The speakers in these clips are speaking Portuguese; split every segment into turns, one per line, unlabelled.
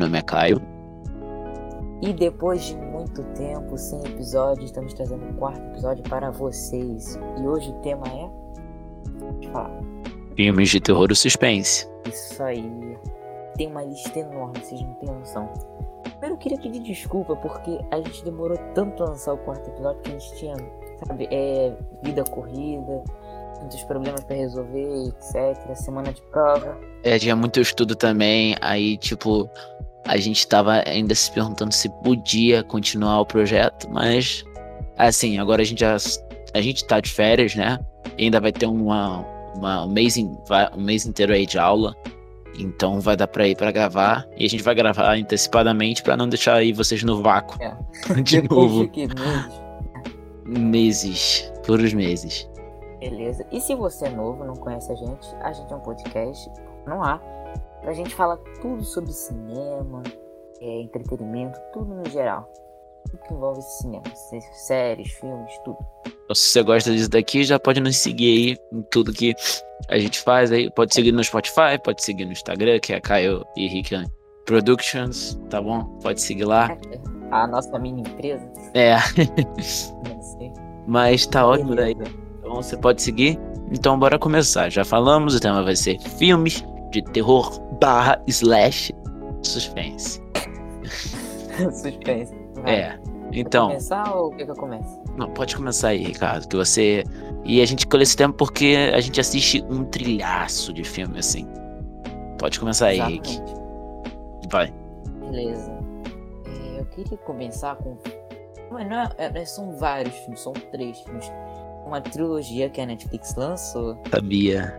nome é
Caio.
E depois de muito tempo sem episódio, estamos trazendo o quarto episódio para vocês. E hoje o tema é. Falar.
Filmes de terror ou suspense.
Isso aí. Tem uma lista enorme, vocês não têm noção. Primeiro eu queria pedir desculpa porque a gente demorou tanto a lançar o quarto episódio que a gente tinha, sabe, é, vida corrida, muitos problemas pra resolver, etc. Semana de prova.
É, tinha muito estudo também, aí, tipo, a gente tava ainda se perguntando se podia continuar o projeto, mas, assim, agora a gente já. A gente tá de férias, né? E ainda vai ter uma, uma, um, mês, in- um mês inteiro aí de aula. Então vai dar pra ir pra gravar. E a gente vai gravar antecipadamente pra não deixar aí vocês no vácuo.
É.
De novo.
que meses.
Puros meses.
Beleza. E se você é novo, não conhece a gente, a gente é um podcast no ar. A gente fala tudo sobre cinema, é, entretenimento, tudo no geral. Tudo que envolve cinema, sé- séries, filmes, tudo.
Então, se você gosta disso daqui, já pode nos seguir aí em tudo que a gente faz aí. Pode seguir no Spotify, pode seguir no Instagram, que é Caio e Rick Productions, tá bom? Pode seguir lá.
A nossa mini empresa,
É,
não sei.
mas tá ótimo daí. Então você pode seguir. Então bora começar. Já falamos, o tema vai ser filmes de terror barra slash suspense.
Suspense. Vai.
É.
Quer
Então,
começar ou quer que eu comece?
não, pode começar aí, Ricardo, que você. E a gente escolheu esse tema porque a gente assiste um trilhaço de filme assim. Pode começar aí, Rick. Vai.
Beleza. É, eu queria começar com. Mas não é, é- são vários filmes, são três filmes. Uma trilogia que a Netflix lançou.
Sabia.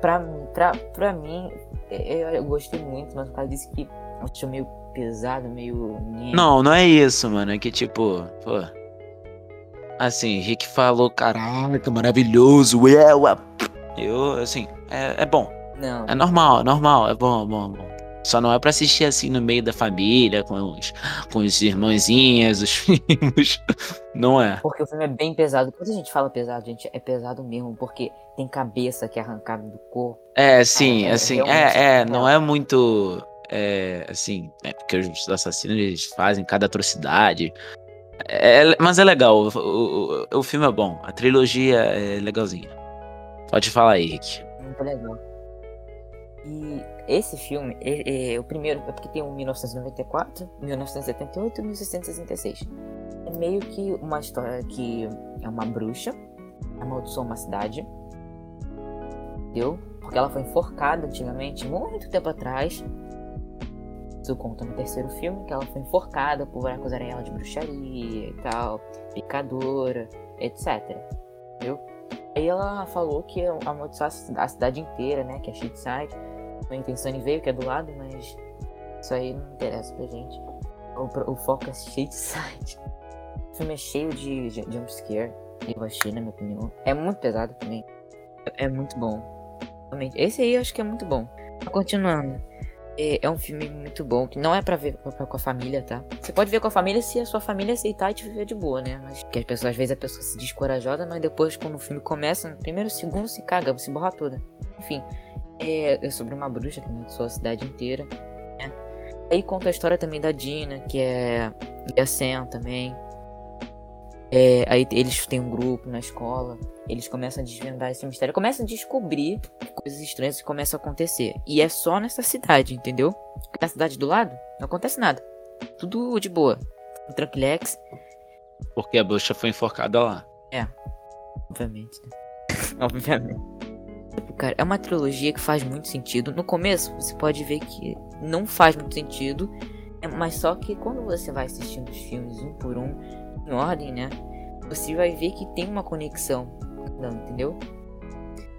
Pra, mim- pra, pra mim, é- eu, eu gostei muito, mas o cara disse que eu achei meio pesado, meio.
Não, não é isso, mano. É que tipo, pô. Assim, Rick falou, caraca, maravilhoso. Eu, eu assim, é, é bom.
Não.
É normal, é normal, é bom, é bom, é bom. Só não é pra assistir assim no meio da família, com os, com os irmãozinhos, os primos. Não é.
Porque o filme é bem pesado. Quando a gente fala pesado, gente, é pesado mesmo, porque tem cabeça que é arrancada do corpo.
É, sim,
é,
assim, é, é,
é.
não é muito. É, assim, é porque os assassinos eles fazem cada atrocidade. É, mas é legal, o, o- o filme é bom, a trilogia é legalzinha. Pode falar aí, Rick.
Muito legal. E esse filme, é, é, o primeiro, é porque tem o 1994, 1978 e 1666. É meio que uma história que é uma bruxa, amaldiçoa uma cidade, entendeu? Porque ela foi enforcada antigamente, muito tempo atrás. Isso conta no terceiro filme, que ela foi enforcada por acusarem ela de bruxaria e tal, picadora, etc. Entendeu? Aí ela falou que ia amaldiçoar a cida- a cidade inteira, né? Que é Shitside. A intenção veio, que é do lado, mas isso aí não interessa pra gente. O, o foco é Shitside. O filme é cheio de ju- jumpscare. Eu achei, na minha opinião. É muito pesado também. É, é muito bom. Esse aí eu acho que é muito bom. Continuando. É, é um filme muito bom, que não é pra ver com a- família, tá? Você pode ver com a família se a sua família aceitar e te viver de boa, né? Mas que as pessoas, às vezes a pessoa se descorajosa, mas depois quando o filme começa, no primeiro segundo se caga, se borra toda. Enfim, é, é sobre uma bruxa que amaldiçoa a cidade inteira, né? Aí conta a história também da Dina, que é e a Sam também. É, aí eles têm um grupo na escola, eles começam a desvendar esse mistério, começam a descobrir coisas estranhas que começam a acontecer. E é só nessa cidade, entendeu? Na cidade do lado não acontece nada. Tudo de boa. Tranquilex,
Porque a bruxa foi enforcada lá.
obviamente. né? obviamente. Cara, é uma trilogia que faz muito sentido. No começo, você pode ver que não faz muito sentido. é- Mas só que quando você vai assistindo os filmes um por um, em ordem, né? Você vai ver que tem uma conexão. Não, entendeu?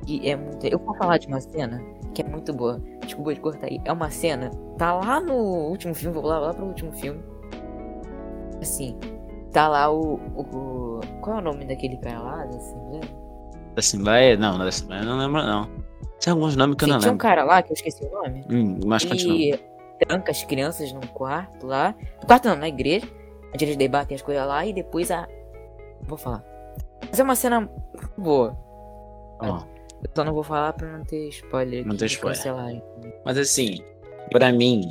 E é muito. Eu vou falar de uma cena que é muito boa. Desculpa de cortar aí. É uma cena. Tá lá no último filme, vou lá, lá pro último filme. Assim, tá lá o. o- qual é o nome daquele cara lá? Assim, né?
Da Assembleia? Não, da Assembleia eu não lembro, não. Tem alguns nomes que eu
Sim,
não
tinha um
lembro.
cara lá que eu esqueci o nome.
Hum, mas continua.
E tranca as crianças num quarto lá. No quarto não, na igreja. Onde eles debatem as coisas lá e depois a. Vou falar. Mas é uma cena boa.
Ó,
Eu só não vou falar pra não ter spoiler.
Não ter spoiler.
cancelarem.
Mas assim, pra mim,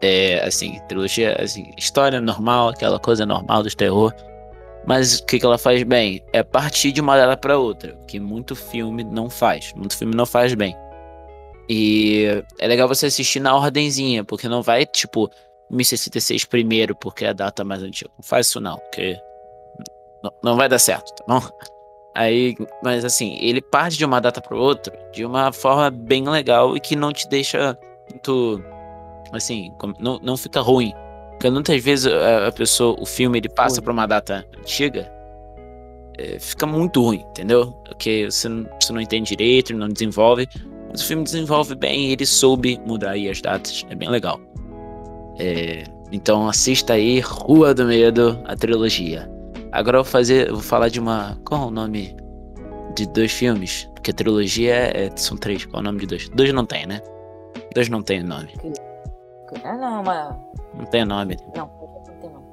é assim, trilogia, assim, história normal, aquela coisa normal dos terror. Mas o que, que ela faz bem? É partir de uma data pra outra, que muito filme não faz. Muito filme não faz bem. E é legal você assistir na ordenzinha, porque não vai, tipo, 1066 primeiro, porque é a data mais antiga. Não faz isso não, porque não, vai dar certo, tá bom? Aí, mas assim, ele parte de uma data para outra de uma forma bem legal e que não te deixa muito, assim, não, não fica ruim. Porque muitas vezes a, a pessoa, o filme, ele passa para uma data antiga, é, fica muito ruim, entendeu? Porque você não, você não entende direito, não desenvolve. Mas o filme desenvolve bem e ele soube mudar aí as datas. É bem legal. É, então assista aí Rua do Medo, a trilogia. Agora eu vou fazer. eu vou falar de uma. Qual é o nome de dois filmes? Porque a trilogia é, é- são três. Qual é o nome de dois? Dois não tem, né? Dois não tem nome.
Ah, não, mas.
Não tem nome.
Não, não tem.
Bom.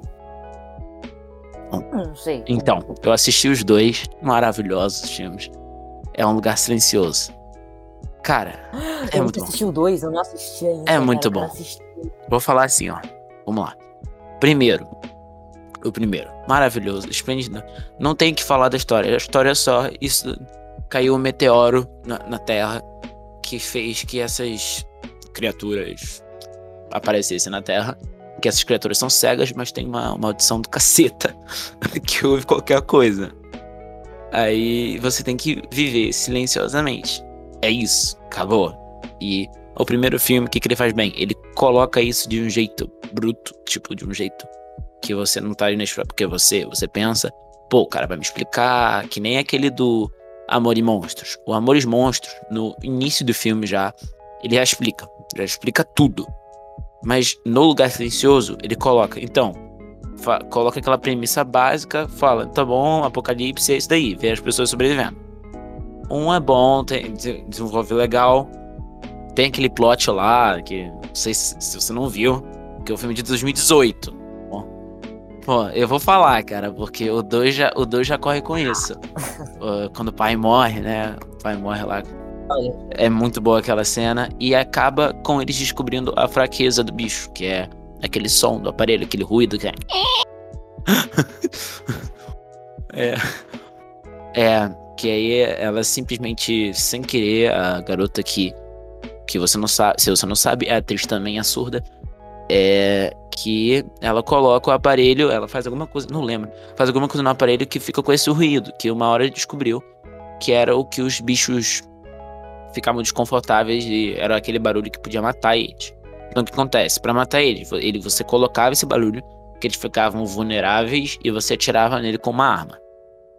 Hum, Não sei.
Então, eu assisti os dois. Maravilhosos filmes. É um lugar silencioso. Cara, é
eu
muito bom.
assisti o dois, eu não assisti ainda.
É
cara,
muito
eu
bom.
assistir.
Vou falar assim, ó. Vamos lá. Primeiro. O primeiro. Maravilhoso, esplêndido. Não tem que falar da história. A história é só. Isso. Caiu um meteoro na, na Terra que fez que essas criaturas aparecessem na Terra. Que essas criaturas são cegas, mas tem uma maldição do caceta que ouve qualquer coisa. Aí você tem que viver silenciosamente. É isso. Acabou. E o primeiro filme, o que, que ele faz bem? Ele coloca isso de um jeito bruto, tipo, de um jeito que você não tá inesperado. Porque você, você pensa, pô, o cara vai me explicar, que nem aquele do Amor e Monstros. O Amor e Monstros, no início do filme já, ele já explica. Já explica tudo. Mas no Lugar Silencioso, ele coloca, então, coloca aquela premissa básica, fala, tá bom, Apocalipse é isso daí, vê as pessoas sobrevivendo. Um é bom, tem, de- desenvolve legal. Tem aquele plot lá, que não sei se, se você não viu, que é o filme de 2018. Bom, eu vou falar, cara, porque o 2 já, o dois já corre com isso. Quando o pai morre, né? O pai morre lá. É muito boa aquela cena. E acaba com eles descobrindo a fraqueza do bicho, que é aquele som do aparelho, aquele ruído que é. é. É, que aí ela simplesmente, sem querer, a garota que, que você não sabe, se você não sabe, a atriz também é surda, é que ela coloca o aparelho, ela faz alguma coisa, não lembro, faz alguma coisa no aparelho que fica com esse ruído, que uma hora descobriu que era o que os bichos ficavam desconfortáveis e era aquele barulho que podia matar eles. Então o que acontece? Pra matar eles, ele, você colocava esse barulho, que eles ficavam vulneráveis e você atirava nele com uma arma.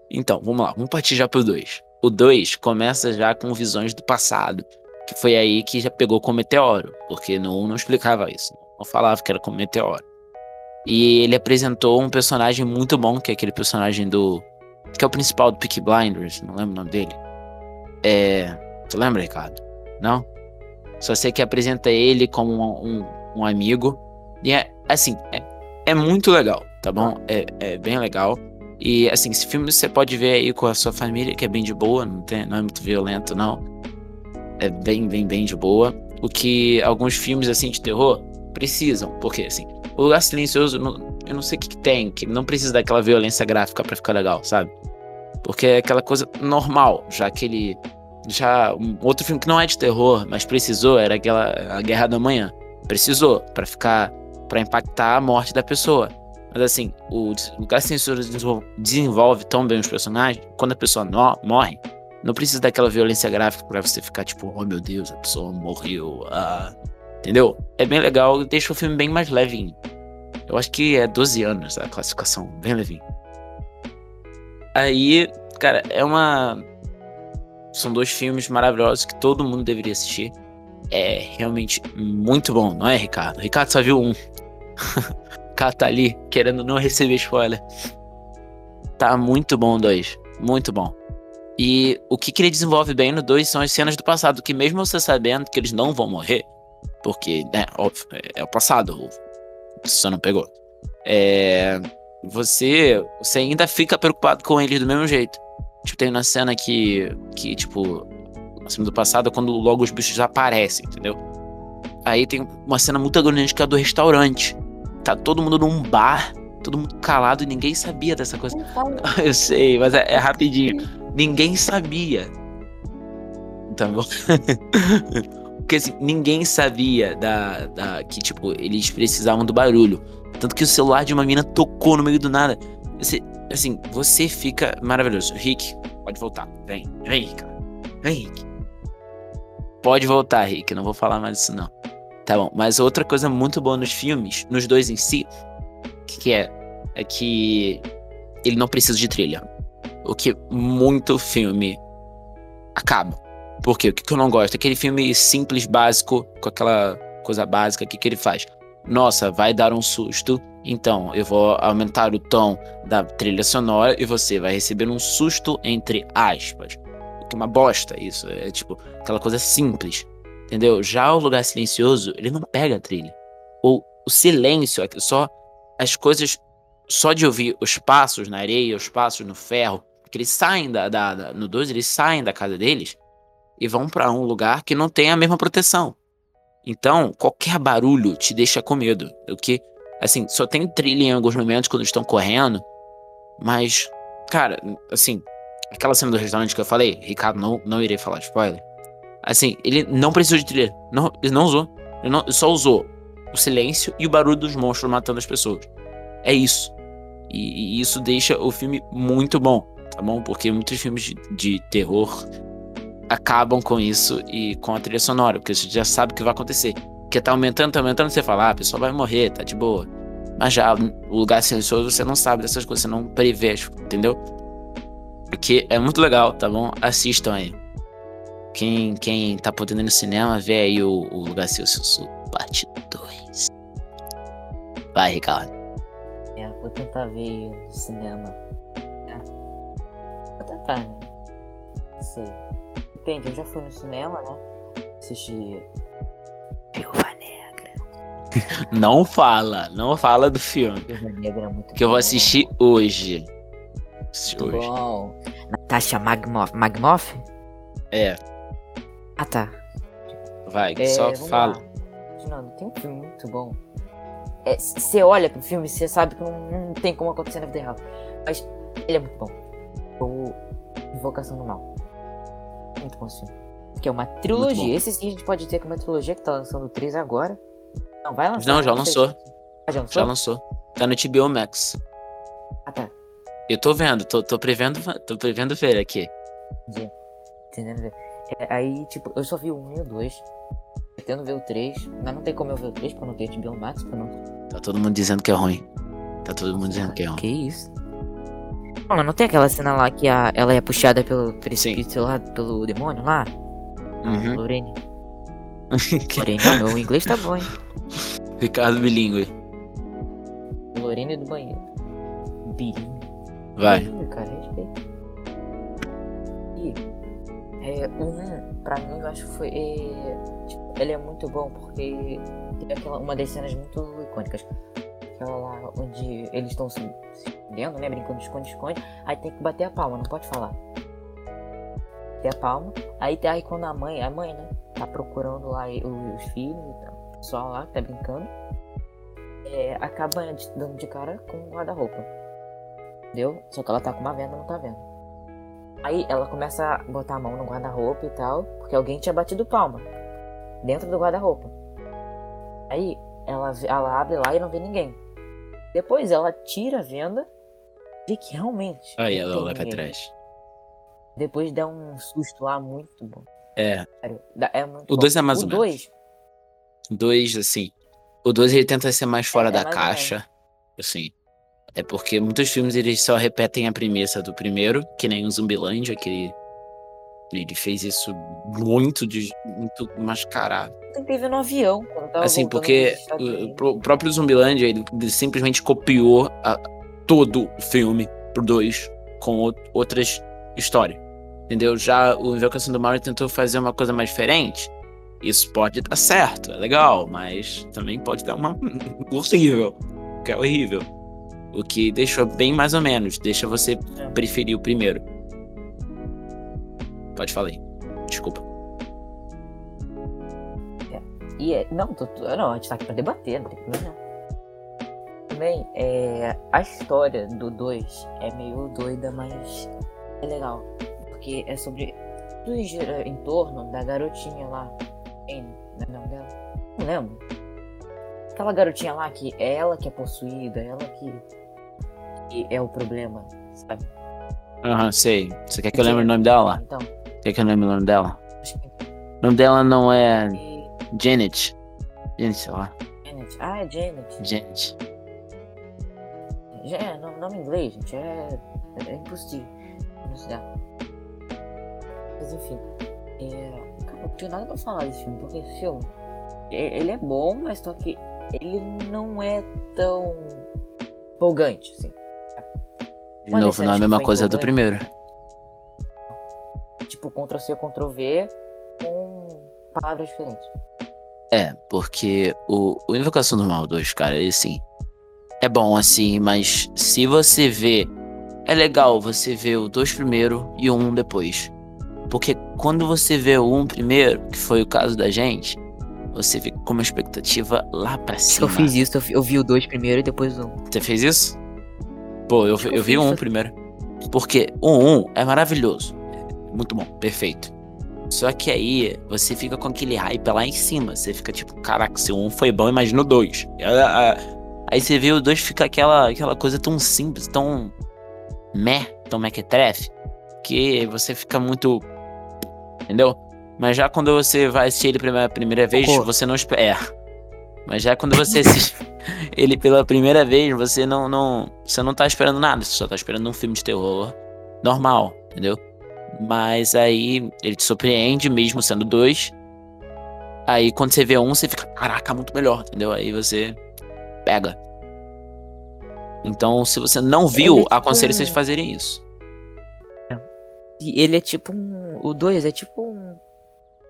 Então, vamos lá, vamos partir já pro 2. O 2 começa já com visões do passado, que foi aí que já pegou com meteoro, porque no 1 não explicava isso, não falava que era com meteoro. E ele apresentou um personagem muito bom, que é aquele personagem do. que é o principal do Peaky Blinders, não lembro o nome dele. É. Tu lembra, Ricardo? Não? Só sei que apresenta ele como um, um, um amigo. E é, assim, é, é muito legal, tá bom? É, é bem legal. E, assim, esse filme você pode ver aí com a sua família, que é bem de boa, não, tem, não é muito violento, não. É bem, bem, bem de boa. O que alguns filmes, assim, de terror precisam, porque, assim, o Lugar Silencioso, eu não sei o que, que tem, que não precisa daquela violência gráfica pra ficar legal, sabe? Porque é aquela coisa normal, já que ele já um outro filme que não é de terror, mas precisou era aquela a Guerra da Manhã. Precisou pra ficar pra impactar a morte da pessoa. Mas assim, o Lugar Silencioso desenvol- desenvolve tão bem os personagens, quando a pessoa no- morre, não precisa daquela violência gráfica pra você ficar tipo, oh meu Deus, a pessoa morreu. Ah. Entendeu? É bem legal, deixa o filme bem mais levinho. Eu acho que é 12 anos a classificação, bem levinho. Aí, cara, é uma são dois filmes maravilhosos que todo mundo deveria assistir. É realmente muito bom, não é, Ricardo? Ricardo só viu um. o cara tá ali querendo não receber spoiler. Tá muito bom, dois. Muito bom. E o que, que ele desenvolve bem no 2 são as cenas do passado, que mesmo você sabendo que eles não vão morrer, porque, né, óbvio, é, é o passado, você não pegou. É, você, você ainda fica preocupado com eles do mesmo jeito. Tipo, tem uma cena que, que tipo, A cena do passado é quando logo os bichos aparecem, entendeu? Aí tem uma cena muito agoniante que é a do restaurante. Tá todo mundo num bar, todo mundo calado e ninguém sabia dessa coisa. Eu sei, mas é, é rapidinho. Ninguém sabia. Tá bom? Porque assim, ninguém sabia da, da, que, tipo, eles precisavam do barulho. Tanto que o celular de uma mina tocou no meio do nada. Você, assim, você fica maravilhoso. Rick, pode voltar. Vem, vem, Rick. Vem, Rick. Pode voltar, Rick. Não vou falar mais disso, não. Tá bom. Mas outra coisa muito boa nos filmes, nos dois em si, que é? É que ele não precisa de trilha. O que muito filme acaba. Por quê? O que, eu não gosto? Aquele filme simples, básico, com aquela coisa básica, o que, que ele faz? Nossa, vai dar um susto, então eu vou aumentar o tom da trilha sonora e você vai receber um susto entre aspas. Que uma bosta isso, é tipo aquela coisa simples, entendeu? Já o lugar silencioso, ele não pega a trilha. Ou o silêncio, é só as coisas, só de ouvir os passos na areia, os passos no ferro, que eles saem da, da, da no 12, eles saem da casa deles e vão para um lugar que não tem a mesma proteção. Então, qualquer barulho te deixa com medo. O que, assim, só tem trilha em alguns momentos quando estão correndo, mas, cara, assim, aquela cena do restaurante que eu falei, Ricardo, não, não irei falar spoiler. Assim, ele não precisou de trilha. Não, ele não usou. Ele, não, ele só usou o silêncio e o barulho dos monstros matando as pessoas. É isso. E, e isso deixa o filme muito bom, tá bom? Porque muitos filmes de, de terror acabam com isso e com a trilha sonora, porque você já sabe o que vai acontecer. Porque tá aumentando, tá aumentando, você fala, ah, a pessoa vai morrer, tá de boa. Mas já o lugar silencioso você não sabe dessas coisas, você não prevê, entendeu? Porque é muito legal, tá bom? Assistam aí. Quem, quem tá podendo ir no cinema, vê aí o, o Lugar Silencioso, parte 2. Vai, Ricardo.
É, vou tentar ver no cinema. É. Não sei. Depende, eu já fui no cinema, né? Assisti. Viúva Negra.
Não fala, não fala do filme.
Viúva Negra é muito
Que eu vou assistir hoje. Assistir
Muito
hoje.
bom. Natasha Magmoff. Magmoff?
É,
Ah, tá.
vai,
É,
só fala.
lá. Continuando, tem um filme muito bom. É, Você olha pro filme você sabe que não, não tem como acontecer na vida real. Mas ele é muito bom. O Invocação do Mal. Muito bom filme. Que é uma trilogia. Esse sim a gente pode ter que é uma trilogia que tá lançando três agora. Não, vai lançar.
Não, já lançou.
Ah, já lançou?
Já lançou. Tá no HBO Max.
Ah, tá.
Eu tô vendo, tô, tô prevendo, tô prevendo ver aqui.
Entendi. Entendendo? É, aí, tipo, eu só vi o 1 e o 2. Pretendo ver o 3. Mas não tem como eu ver o 3 porque eu não tenho HBO Max. Eu não
Tá todo mundo dizendo que é ruim. Tá todo mundo dizendo que é ruim.
Que isso? Mano, não tem aquela cena lá que a, ela é puxada pelo precipício lá, pelo demônio lá?
Uhum.
Lorene. Lorene, não, meu inglês tá bom, hein?
Ricardo Bilingue.
Lorene do banheiro. Birinho.
Vai.
Birinho, cara, respeita. E, é, 1, pra mim, eu acho que foi. É, tipo, ele é muito bom porque tem aquela, uma das cenas muito icônicas. Aquela lá onde eles estão se escondendo, né? Brincando de esconde-esconde. Aí tem que bater a palma, não pode falar. Bater a palma. Aí, aí quando a mãe, a mãe, né? Tá procurando lá os, os filhos e tal. O pessoal lá que tá brincando. É, acaba dando de cara com o guarda-roupa. Entendeu? Só que ela tá com uma venda, não tá vendo. Aí ela começa a botar a mão no guarda-roupa e tal, porque alguém tinha batido palma dentro do guarda-roupa. Aí ela, ela abre lá e não vê ninguém. Depois ela tira a venda e vê que realmente.
Aí ela olha pra trás.
Depois dá um susto lá muito bom.
É,
Sério, é muito
O
bom.
dois é mais
o
ou menos.
dois,
dois, assim. O dois ele tenta ser mais fora
É,
da
mais ou
caixa. Assim. É porque muitos filmes eles só repetem a premissa do primeiro, que nem o Zumbilândia, que ele, fez isso muito, de, muito mascarado.
ver no avião.
Assim, porque o, próprio Zumbilândia, ele simplesmente copiou a- todo o filme pro dois com o- outras histórias. Entendeu? Já o Invocação do Mal tentou fazer uma coisa mais diferente. Isso pode dar certo, é legal, mas também pode dar uma horrível, que é horrível. O que deixou bem mais ou menos, deixa você
É.
preferir o primeiro. Pode falar aí. Desculpa.
E é, não, tô, não, a gente tá aqui pra debater, não tem problema não. Também, é, a história do 2 é meio doida, mas é legal. Porque é sobre. Tudo gira em torno da garotinha lá. Anne, não é o nome dela? Não lembro. Aquela garotinha lá que é ela que é possuída, ela que, que é o problema, sabe?
Aham, sei. Você quer que eu lembre o nome dela?
Então,
Que eu lembre o nome dela? O nome dela não é Janet. Janet, sei lá.
Janet. Ah, é Janet.
Janet.
É nome, nome em inglês, gente. É, é impossível pronunciar. Mas enfim. É, cara, não tenho nada pra falar desse filme, porque esse filme. e- Ele é bom, mas só que ele não é tão empolgante, assim.
De novo, não é a mesma coisa do primeiro.
Ctrl-C, Ctrl-V com palavras diferentes.
É, porque o, o Invocação do Mal 2, cara, ele assim. É bom assim, mas se você vê. É legal você ver o 2 primeiro e o 1 um depois. Porque quando você vê o 1 um primeiro, que foi o caso da gente, você fica com uma expectativa lá pra cima.
eu fiz isso, eu, eu vi o 2 primeiro e depois o 1.
Você fez isso? Pô, eu, eu
eu
vi o
fiz
1
isso.
primeiro. Porque o 1 é maravilhoso. Muito bom, perfeito. Só que aí você fica com aquele hype lá em cima. Você fica tipo, caraca, se o 1 foi bom, imagina o 2. Ah, Aí você vê o 2 fica aquela, aquela coisa tão simples, tão meh, tão mequetrefe, que você fica muito. Entendeu? Mas já quando você vai assistir ele pela primeira vez,
Concordo.
você não espera. É. Mas já quando você assiste ele pela primeira vez, você não, não. Você não tá esperando nada, você só tá esperando um filme de terror normal, entendeu? Mas aí ele te surpreende, mesmo sendo dois. Aí quando você vê um, você fica, caraca, muito melhor, entendeu? Aí você pega. Então, se você não viu,
é tipo
aconselho vocês fazerem isso.
E ele é tipo um. O 2 é tipo um.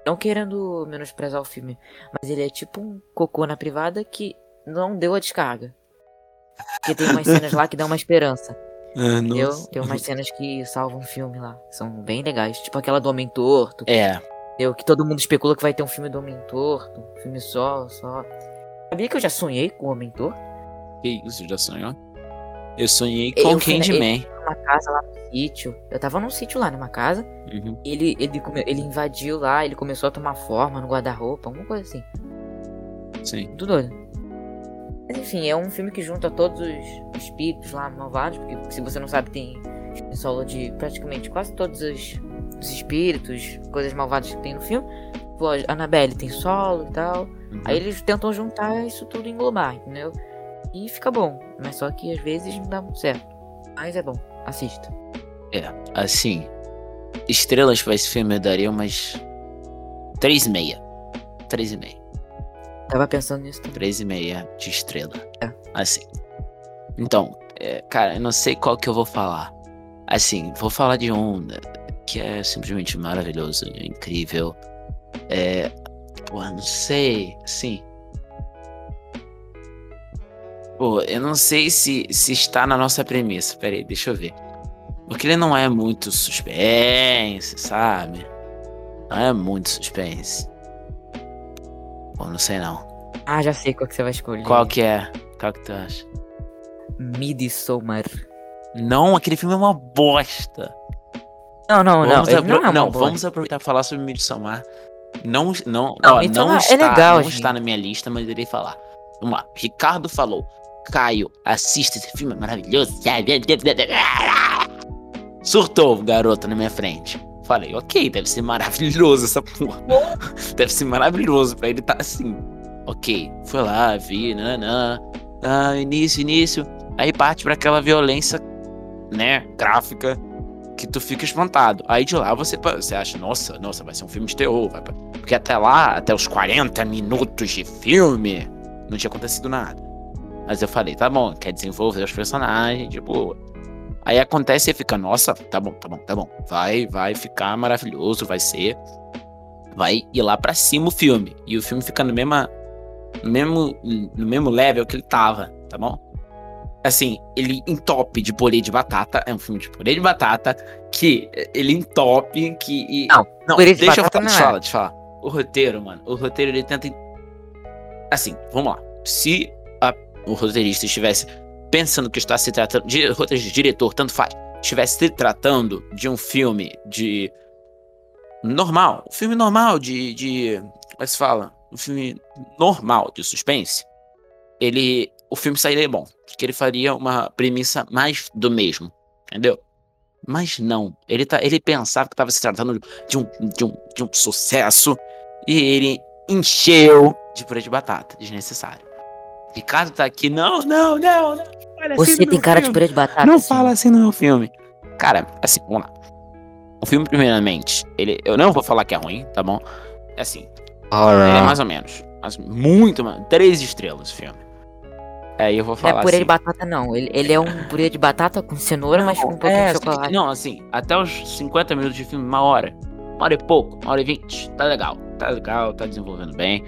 Não querendo menosprezar o filme, mas ele é tipo um cocô na privada que não deu a descarga. Porque tem umas cenas lá que dão uma esperança. Entendeu? Tem umas cenas que salvam o filme lá. São bem legais. Tipo aquela do Homem Torto.
É,
Entendeu? Que todo mundo especula que vai ter um filme do Homem Torto. Um filme só, só. Sabia que eu já sonhei com o Homem Torto?
que isso, já sonhou? Eu sonhei
Eu
com
na-
Candyman.
Numa casa lá no sítio. Eu tava num sítio lá, numa casa.
Uhum.
Ele, ele, ele invadiu lá, ele começou a tomar forma no guarda-roupa, alguma coisa assim.
Sim.
Tudo doido. Mas enfim, é um filme que junta todos os espíritos lá malvados, porque se você não sabe, tem solo de praticamente quase todos os, os espíritos, coisas malvadas que tem no filme. Pô, a Annabelle tem solo e tal.
Uhum.
Aí eles tentam juntar isso tudo e englobar, entendeu? E fica bom, mas só que às vezes não dá muito certo. Mas é bom, assista.
É, assim. Estrelas pra esse filme eu daria umas. 3,5. 3,5.
Tava pensando nisso também.
3,5 de estrela.
É.
Assim. Então, é, cara, eu não sei qual que eu vou falar. Assim, vou falar de um né, que é simplesmente maravilhoso, incrível. É. Pô, não sei. Assim. Pô, eu não sei se, se está na nossa premissa. Pera aí, deixa eu ver. Porque ele não é muito suspense, sabe? Não é muito suspense. Pô, não sei não.
Ah, já sei qual que você vai escolher.
Qual que é? Qual que tu acha?
Midsommar.
Não, aquele filme é uma bosta.
Não, não, não.
vamos apro-
não, é
não, vamos aproveitar e falar sobre Midsommar. Não, não,
Não,
ó,
Midsommar
não
é
está,
legal,
não está na minha lista, mas eu irei falar. Vamos lá. Ricardo falou. Caio, assista esse filme, é maravilhoso. Surtou, garoto, na minha frente. Falei, ok, deve ser maravilhoso essa porra. deve ser maravilhoso pra ele estar assim. Ok, foi lá, vi, nanã. Ah, início, início. Aí parte pra aquela violência, né, gráfica, que tu fica espantado. Aí de lá você, você acha, nossa, nossa, vai ser um filme de terror. vai Porque até lá, até os 40 minutos de filme, não tinha acontecido nada. Mas eu falei, tá bom, quer desenvolver os personagens, de boa. Aí acontece e fica, nossa, tá bom, tá bom, tá bom. Vai, vai ficar maravilhoso, vai ser. Vai ir lá pra cima o filme. E o filme fica no mesma, no mesmo, no mesmo level que ele tava, tá bom? Assim, ele entope de purê de batata. É um filme de purê de batata. Que ele entope. Que. e-
Não,
não
purê de
deixa eu
batata
falar,
não
deixa eu
é.
falar, deixa eu falar. O roteiro, mano. O roteiro ele tenta assim, vamos lá. Se a, o roteirista estivesse pensando que está se tratando de diretor, tanto faz, estivesse se tratando de um filme de normal, um filme normal de, de como é que se fala? Um filme normal de suspense, ele o filme sairia bom, porque ele faria uma premissa mais do mesmo, entendeu? Mas não, ele, tá, ele pensava que estava se tratando de um, de, um, de um sucesso e ele encheu de purê de batata, desnecessário. Ricardo tá aqui, não, não, não, não.
Você assim tem cara filme. de purê de batata.
Não assim. fala assim no meu filme. Cara, assim, vamos lá. O filme, primeiramente, ele, eu não vou falar que é ruim, tá bom? É assim, ele é mais ou menos. Mas muito, três estrelas o filme. Aí eu vou falar.
Não é purê
assim,
de batata, não. Ele, ele é um purê de batata com cenoura, não, mas com um pouco é, de chocolate.
Não, assim, até os 50 minutos de filme, uma hora. Uma hora e pouco, uma hora e vinte. Tá legal. Tá legal, tá desenvolvendo bem.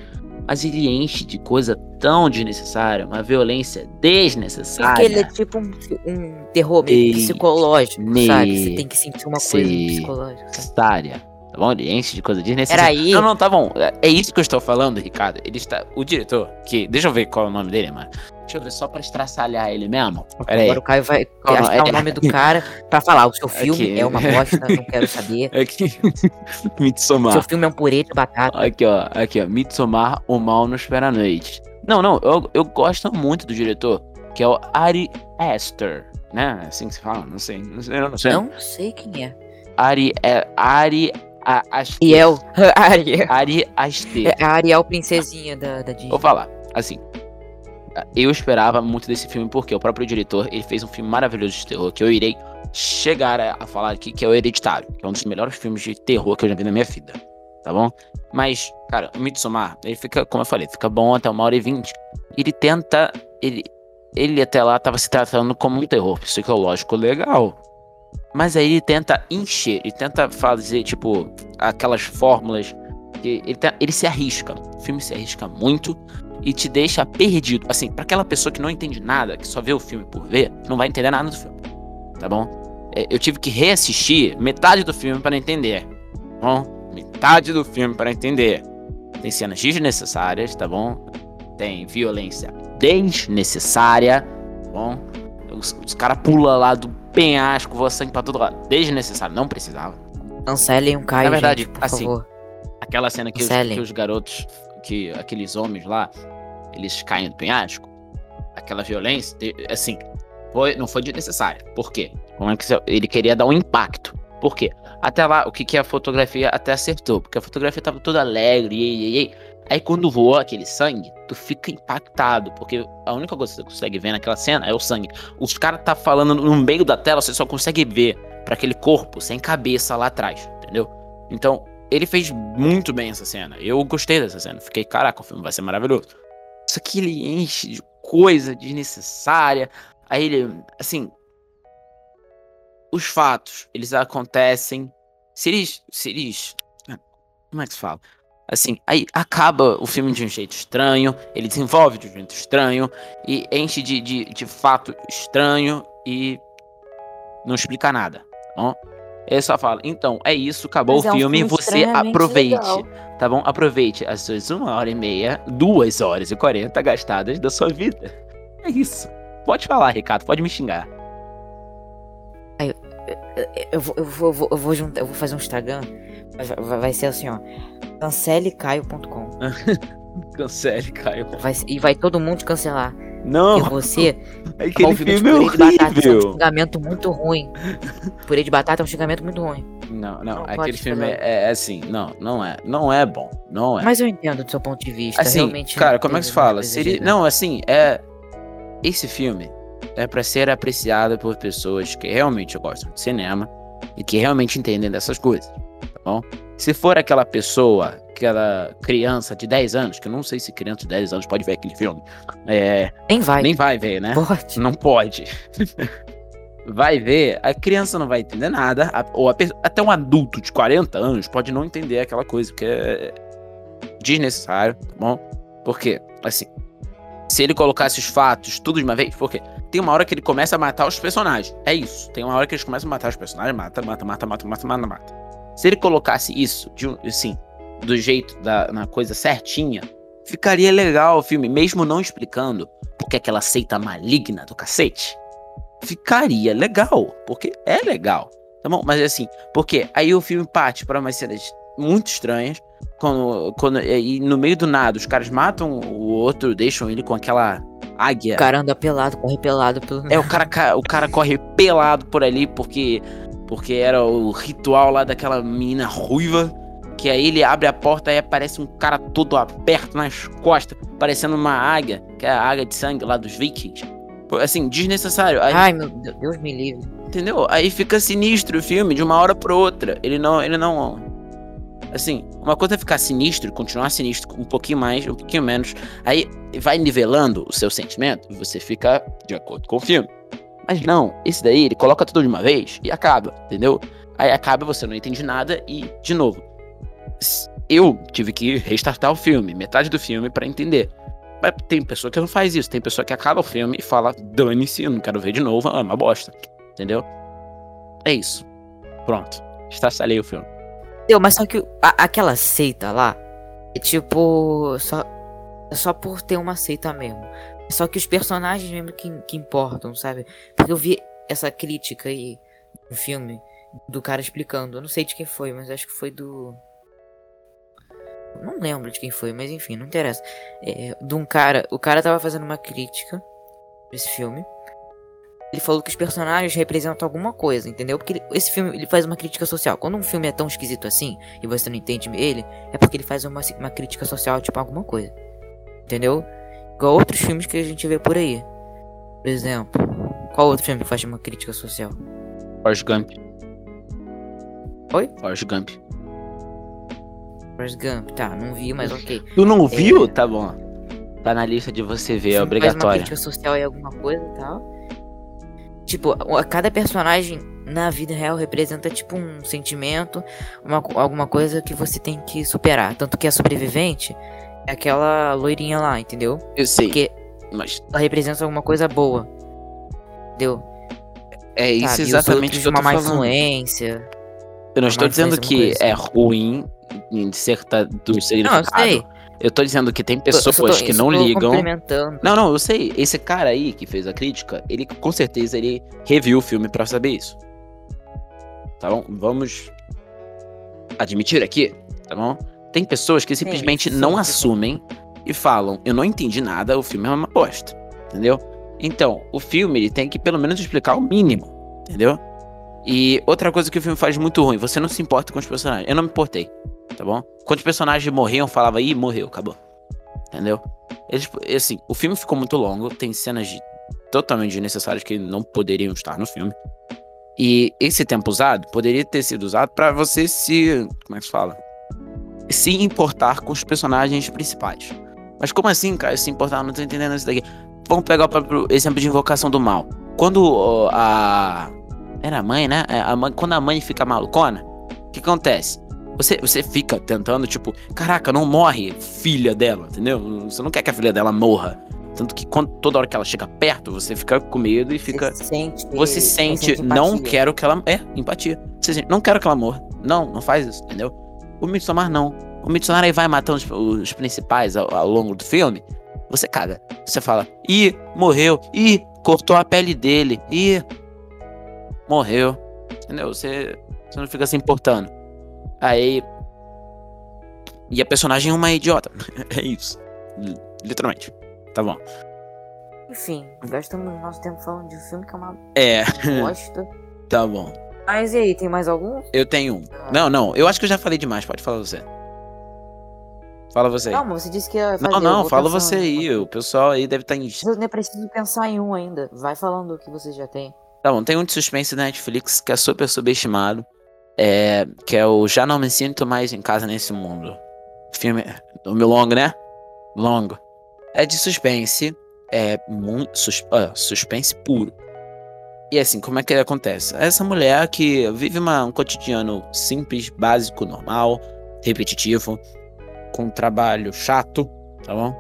Mas ele enche de coisa tão desnecessária, uma violência desnecessária.
Porque ele é tipo um, um terror psicológico, sabe? Você tem que sentir uma coisa psicológica.
Necessária. Tá bom? Ele enche de coisa desnecessária.
Era aí.
Não, não, tá bom. É, é isso que eu estou falando, Ricardo. Ele está. O diretor, que. Deixa eu ver qual é o nome dele, mano. Deixa eu ver só pra estraçalhar ele mesmo.
Pera Agora o Caio vai achar é... o nome do cara pra falar. O seu filme aqui. é uma bosta, não quero saber.
Aqui. Midsommar.
Seu filme é um purê de batata.
Aqui, ó. Aqui, ó. Midsommar, O Mal no Espera Noite. Não, não. Eu, eu gosto muito do diretor, que é o Ari Aster. Né? Assim que se fala? Não sei. Não sei.
Não sei, não sei quem é.
Ari, é, Ari a
Ariel. Ariel.
Ari Aster.
É a Ariel princesinha da, da Disney.
Vou falar, assim. Eu esperava muito desse filme porque o próprio diretor ele fez um filme maravilhoso de terror que eu irei chegar a, falar aqui, que é o Hereditário, que é um dos melhores filmes de terror que eu já vi na minha vida. Tá bom? Mas, cara, o Midsommar, ele fica, como eu falei, fica bom até uma hora e vinte. Ele tenta. Ele, ele até lá tava se tratando como um terror psicológico legal. Mas aí ele tenta encher, ele tenta fazer, tipo, aquelas fórmulas. Que ele, ele se arrisca. O filme se arrisca muito e te deixa perdido. Assim, para aquela pessoa que não entende nada, que só vê o filme por ver, não vai entender nada do filme. Tá bom? É, eu tive que reassistir metade do filme para entender. Tá bom? Metade do filme para entender. Tem cenas desnecessárias, tá bom? Tem violência desnecessária, tá bom? Os, os caras pulam lá do penhasco, voa sangue pra todo lado. Desnecessário, não precisava.
Cancelem um Caio, Na verdade, gente, assim, favor.
aquela cena que os, que os, garotos, que aqueles homens lá, eles caem do penhasco, aquela violência, assim, foi, não foi desnecessária. Por quê? É ele queria dar um impacto. Por quê? Até lá, o que, que a fotografia até acertou? Porque a fotografia tava toda alegre, e, e, e, Aí quando voa aquele sangue, tu fica impactado, porque a única coisa que você consegue ver naquela cena é o sangue. Os caras tá falando no meio da tela, você só consegue ver para aquele corpo sem cabeça lá atrás, entendeu? Então, ele fez muito bem essa cena. Eu gostei dessa cena. Fiquei, caraca, o filme vai ser maravilhoso. Só que ele enche de coisa desnecessária. Aí ele, assim, os fatos, eles acontecem. Se eles, se eles, como é que se fala? Assim, aí acaba o filme de um jeito estranho, ele desenvolve de um jeito estranho, e enche de, de, de fato estranho e não explica nada, tá bom? Ele só fala, então, é isso, acabou Mas o é um filme, filme você aproveite, legal. tá bom? Aproveite as suas uma hora e meia, duas horas e quarenta gastadas da sua vida. É isso. Pode falar, Ricardo, pode me xingar.
Eu, eu, eu, vou, eu, vou, eu, vou, juntar, eu vou fazer um Instagram, vai, vai ser assim, ó cancelecaio.com.
Cancele,
Vai, e vai todo mundo cancelar.
Não.
Porque você.
Aquele filme é horrível. De batata, é
um xingamento muito ruim. Purê de batata é um xingamento muito ruim.
Não, não. não aquele filme é, é, assim. Não, não é. Não é bom. Não é.
Mas eu entendo do seu ponto de vista.
Assim,
realmente.
Cara, como é que se fala? Seria, não, assim, é. Esse filme é para ser apreciado por pessoas que realmente gostam de cinema e que realmente entendem dessas coisas. Bom? Se for aquela pessoa, aquela criança de 10 anos, que eu não sei se criança de 10 anos pode ver aquele filme. É,
nem vai.
Nem vai ver, né?
Pode.
Não pode. vai ver, a criança não vai entender nada, ou a, até um adulto de 40 anos pode não entender aquela coisa, porque é desnecessário, tá bom? Porque, assim, se ele colocasse os fatos tudo de uma vez, porque tem uma hora que ele começa a matar os personagens. É isso. Tem uma hora que eles começam a matar os personagens, mata, mata, mata, mata, mata, mata, mata. Se ele colocasse isso, de, assim, do jeito, da, na coisa certinha, Ficaria legal o filme, mesmo não explicando porque aquela seita maligna do cacete. Ficaria legal, porque é legal. Tá bom? Mas assim, porque aí o filme parte para umas cenas muito estranhas. Quando, quando, e no meio do nada, os caras matam o outro, deixam ele com aquela águia.
O cara anda pelado, corre pelado pelo.
É, o cara, o cara corre pelado por ali porque, porque era o ritual lá daquela menina ruiva. Que aí ele abre a porta e aparece um cara todo aberto nas costas, parecendo uma águia, que é a águia de sangue lá dos vikings. Assim, desnecessário. Aí,
Ai, meu Deus me livre.
Entendeu? Aí fica sinistro o filme de uma hora pra outra. Ele não. Ele não. Assim, uma coisa é ficar sinistro, continuar sinistro um pouquinho mais, um pouquinho menos. Aí vai nivelando o seu sentimento e você fica de acordo com o filme. Mas não, esse daí ele coloca tudo de uma vez e acaba, entendeu? Aí acaba, você não entende nada e, de novo, eu tive que restartar o filme, metade do filme, para entender. Mas tem pessoa que não faz isso, tem pessoa que acaba o filme e fala, dane-se, eu não quero ver de novo, é uma bosta. Entendeu? É isso. Pronto. Estartalhei o filme.
Deu, mas só que a, aquela seita lá é tipo. Só, é só por ter uma seita mesmo. Só que os personagens mesmo que, que importam, sabe? Porque eu vi essa crítica aí no filme do cara explicando. Eu não sei de quem foi, mas acho que foi do. Não lembro de quem foi, mas enfim, não interessa. É, de um cara. O cara tava fazendo uma crítica nesse filme. Ele falou que os personagens representam alguma coisa, entendeu? Porque ele, esse filme ele faz uma crítica social. Quando um filme é tão esquisito assim e você não entende ele, é porque ele faz uma, uma crítica social, tipo alguma coisa. Entendeu? Igual outros filmes que a gente vê por aí. Por exemplo, qual outro filme que faz uma crítica social?
Forrest Gump.
Oi?
Forrest Gump.
Forrest Gump, tá, não vi, mas ok.
Tu não viu? É... Tá bom. Tá na lista de você ver, é obrigatório. Faz uma
crítica social e alguma coisa e tal. Tipo, cada personagem na vida real representa, tipo, um sentimento, uma, alguma coisa que você tem que superar. Tanto que a sobrevivente é aquela loirinha lá, entendeu?
Eu sei.
Porque
mas...
ela representa alguma coisa boa. Entendeu?
É isso Sabe? exatamente que eu tô
uma
má
influência.
Eu não estou dizendo que é ruim em certa do significado.
Não, eu sei.
Eu tô dizendo que tem pessoas tô, que não ligam. Não, não, eu sei. Esse cara aí que fez a crítica, ele com certeza ele reviu o filme para saber isso. Tá bom? Vamos admitir aqui, tá bom? Tem pessoas que simplesmente sim, sim, não assumem e falam: "Eu não entendi nada, o filme é uma bosta". Entendeu? Então, o filme ele tem que pelo menos explicar o mínimo, entendeu? E outra coisa que o filme faz muito ruim, você não se importa com os personagens. Eu não me importei tá bom? Quando os personagens morriam, falava, ih, morreu, acabou. Entendeu? Eles, assim, o filme ficou muito longo, tem cenas de, totalmente desnecessárias que não poderiam estar no filme. E esse tempo usado poderia ter sido usado para você se. Como é que se fala? Se importar com os personagens principais. Mas como assim, cara? Se importar, não tô entendendo isso daqui. Vamos pegar o exemplo de invocação do mal. Quando a. Era a mãe, né? É, a mãe, quando a mãe fica malucona, o que acontece? Você, você fica tentando, tipo, caraca, não morre filha dela, entendeu? Você não quer que a filha dela morra. Tanto que quando, toda hora que ela chega perto, você fica com medo e fica.
Você sente.
Você sente, sente não quero que ela. É, empatia. Você sente, não quero que ela morra. Não, não faz isso, entendeu? O Midsommar não. O Midsommar aí vai matando os, os principais ao, ao, longo do filme. Você caga. Você fala, ih, morreu. Ih, cortou a pele dele. Ih, morreu. Entendeu? Você, você não fica se importando. Aí. E a personagem é uma idiota. é isso. Literalmente. Tá bom.
Enfim, gastamos nosso tempo falando de um filme que é uma
é.
bosta.
tá bom.
Mas e aí, tem mais algum?
Eu tenho um. Ah. Não, não, eu acho que eu já falei demais, pode falar você. Fala você aí.
Não, você disse que ia
fazer, Não, não, fala você aí. O pessoal aí deve estar tá em.
Eu nem preciso pensar em um ainda. Vai falando o que você já tem.
Tá bom, tem um de suspense da Netflix que é super subestimado. É, que é o Já Não Me Sinto Mais em Casa Nesse Mundo. Filme. Nome longo, né? Longo. É de suspense. É muito. Sus, uh, suspense puro. E assim, como é que acontece? Essa mulher que vive uma, um cotidiano simples, básico, normal, repetitivo, com um trabalho chato, tá bom?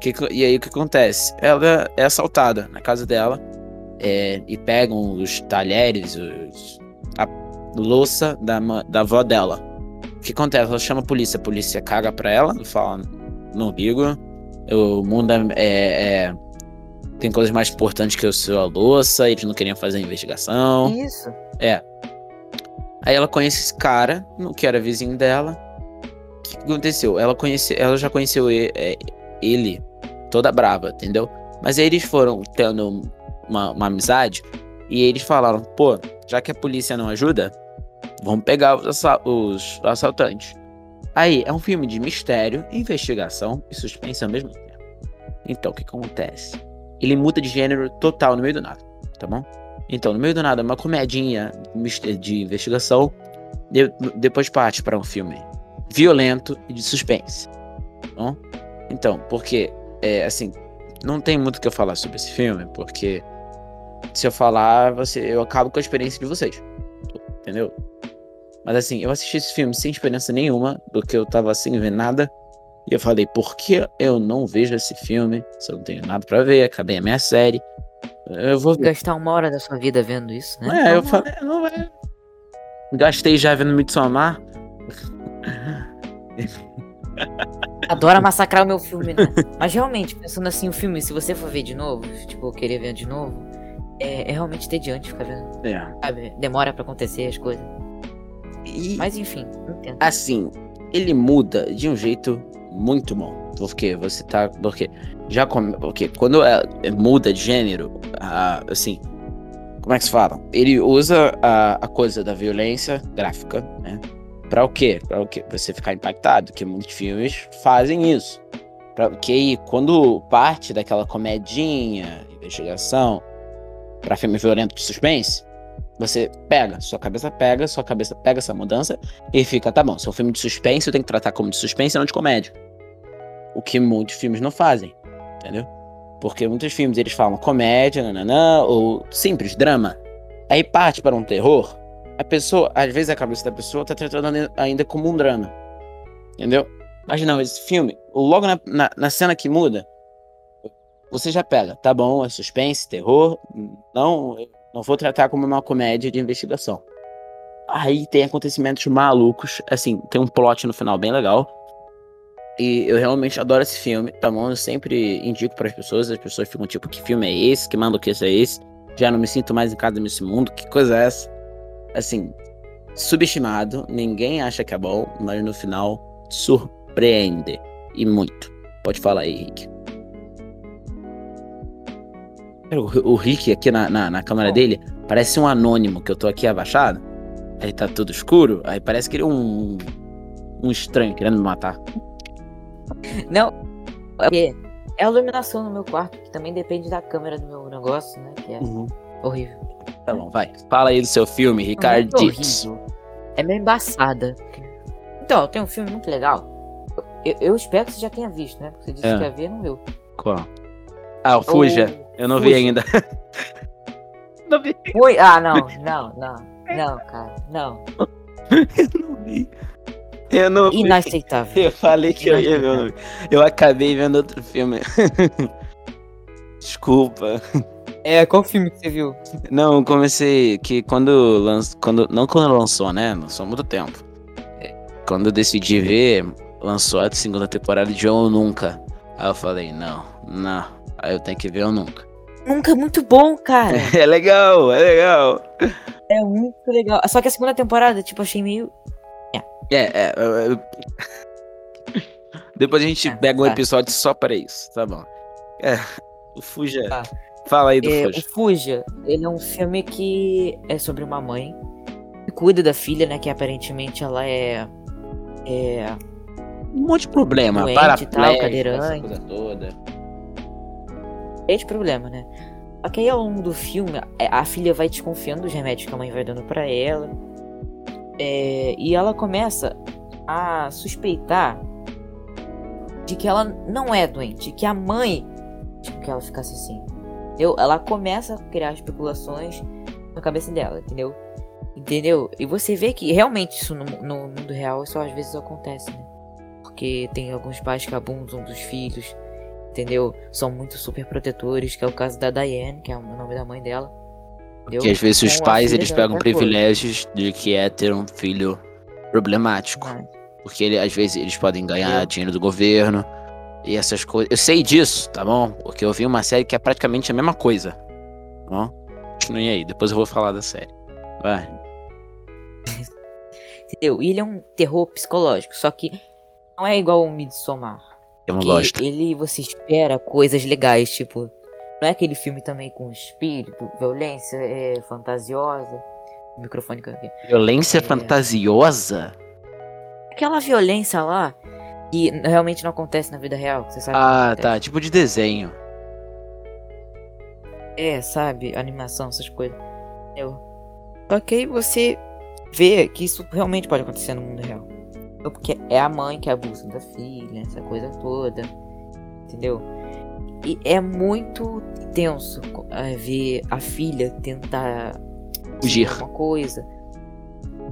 Que, e aí o que acontece? Ela é assaltada na casa dela é, e pegam os talheres, os, a louça da, da avó dela. O que acontece? Ela chama a polícia, a polícia caga pra ela, fala, não ligo. O mundo é, é, é- tem coisas mais importantes que o seu louça, eles não queriam fazer a investigação.
Isso.
Aí ela conhece esse cara, que era vizinho dela. O que aconteceu? Ela, conhece, ela já conheceu e- é, ele toda brava, entendeu? Mas aí eles foram tendo uma, uma amizade e eles falaram: pô, já que a polícia não ajuda, vamos pegar os, assa- os assaltantes. Aí é um filme de mistério, investigação e suspense ao mesmo tempo. Então o que acontece? Ele muda de gênero total no meio do nada, tá bom? Então, no meio do nada, uma comedinha de investigação, de- depois parte para um filme violento e de suspense. tá Bom? Então, porque, é, assim, não tem muito o que eu falar sobre esse filme, porque se eu falar, você, eu acabo com a experiência de vocês. Entendeu? Mas assim, eu assisti esse filme sem experiência nenhuma, porque eu tava sem ver nada. E eu falei, por que eu não vejo esse filme? Se eu não tenho nada pra ver, acabei a minha série. Eu vou ver.
Gastar uma hora da sua vida vendo isso, né?
É, eu
Vamos
falei, não vai. Gastei já vendo Midsommar.
Adora massacrar o meu filme, né? Mas realmente, pensando assim, o filme, se você for ver de novo, tipo, querer ver de novo, é, é realmente tediante ficar vendo,
É.
sabe? Demora pra acontecer as coisas.
E
Mas enfim, entendo.
assim, ele muda de um jeito muito bom. Porque você tá. Porque já come, porque quando é- é muda de gênero, ah, assim. Como é que se fala? Ele usa a, a coisa da violência gráfica, né? Pra o quê? Pra o quê? Você ficar impactado, que muitos filmes fazem isso. Pra, aí, quando parte daquela comedinha, investigação, pra filme violento de suspense, você pega, sua cabeça pega, sua cabeça pega essa mudança e fica, tá bom, se é um filme de suspense, eu tenho que tratar como de suspense e não de comédia. O que muitos filmes não fazem, entendeu? Porque muitos filmes eles falam comédia, nananã, ou simples, drama. Aí parte para um terror, a pessoa, às vezes a cabeça da pessoa tá tratando ainda- como um drama. Entendeu? Mas não, esse filme, logo na, na, na cena que muda, você já pega, tá bom, é suspense, terror, não, não vou tratar como uma comédia de investigação. Aí tem acontecimentos malucos, assim, tem um plot no final bem legal. E eu realmente adoro esse filme, tá bom? Eu sempre indico para as pessoas, as pessoas ficam tipo, que filme é esse? Que maluquice é esse? Já não me sinto mais em casa nesse mundo, que coisa é essa? Assim, subestimado, ninguém acha que é bom, mas no final surpreende. E muito. Pode falar aí, Rick. O, o Rick aqui na, na, na câmera
Bom.
dele parece um anônimo, que eu tô aqui abaixado. Aí tá tudo escuro, aí parece que ele é um. Um estranho querendo me matar.
Não, é porque é a iluminação no meu quarto, que também depende da câmera do meu negócio, né? Que é horrível.
Tá bom, vai. Fala aí do seu filme,
é
Ricardo.
horrível. É meio embaçada. Então, tem um filme muito legal. Eu, eu espero que você já tenha visto, né? Porque você disse
É.
que ia ver, não viu.
Qual? Ah, o Fuja.
O-
Eu não vi
Fuja.
ainda. não vi.
Fui- Ah, não, não, não. Não, cara, não.
Eu não vi. Eu não.
Inaceitável.
Eu falei que eu ia ver. eu não vi. Eu acabei vendo outro filme. Desculpa.
É, qual filme que você viu?
Não, eu comecei que quando lançou. Quando, não quando lançou, né? Lançou há muito tempo. É, Quando eu decidi ver, lançou a segunda temporada de Eu Nunca. Aí eu falei, não, não. Aí eu tenho que ver Eu Nunca.
Nunca é muito bom, cara.
É legal, é legal.
É muito legal. Só que a segunda temporada, tipo, achei meio.
É, é. eu- Depois a gente
É,
pega um
tá.
episódio só pra isso, tá bom. É, o Fuja.
Tá.
Fala aí do
É, o
Fuja.
Fuja, ele é um filme que é sobre uma mãe que cuida da filha, né? Que aparentemente ela é. É.
Um monte de problema.
Doente
para
tal, cadeirante.
coisa toda.
cheio de problema, né? Só que aí ao longo do filme, é, a filha vai desconfiando dos remédios que a mãe vai dando pra ela. É, e ela começa a suspeitar de que ela não é doente, que a mãe tipo, que ela ficasse assim. Entendeu? Ela começa a criar especulações na cabeça dela, entendeu? Entendeu? E você vê que realmente isso no, no mundo real isso às vezes acontece, né? Porque tem alguns pais que abusam dos filhos, entendeu? São muito super protetores, que é o caso da Diane, que é o nome da mãe dela. Entendeu?
Que às vezes os pais eles
dela
pegam privilégios de que é ter um filho problemático.
Mas-
Porque ele, às vezes eles podem ganhar
Entendeu?
dinheiro do governo. e essas coisas. Eu sei disso, tá bom? Porque eu vi uma série que é praticamente a mesma coisa. Tá bom? Continue aí, depois eu vou falar da série. Vai.
Entendeu? E ele é um terror psicológico, só que não é igual o Midsommar.
Eu não
Porque
gosto.
ele você espera coisas legais, tipo, não é aquele filme também com espírito, violência, é fantasiosa. O microfone aqui.
Violência
É.
fantasiosa?
Aquela violência lá que realmente não acontece na vida real, você sabe?
Ah, tá. Tipo de desenho.
É, sabe? Animação, essas coisas. Entendeu? Só que aí você vê que isso realmente pode acontecer no mundo real. Porque é a mãe que abusa da filha, essa coisa toda. Entendeu? E é muito tenso é, ver a filha tentar
Fugir.
alguma coisa.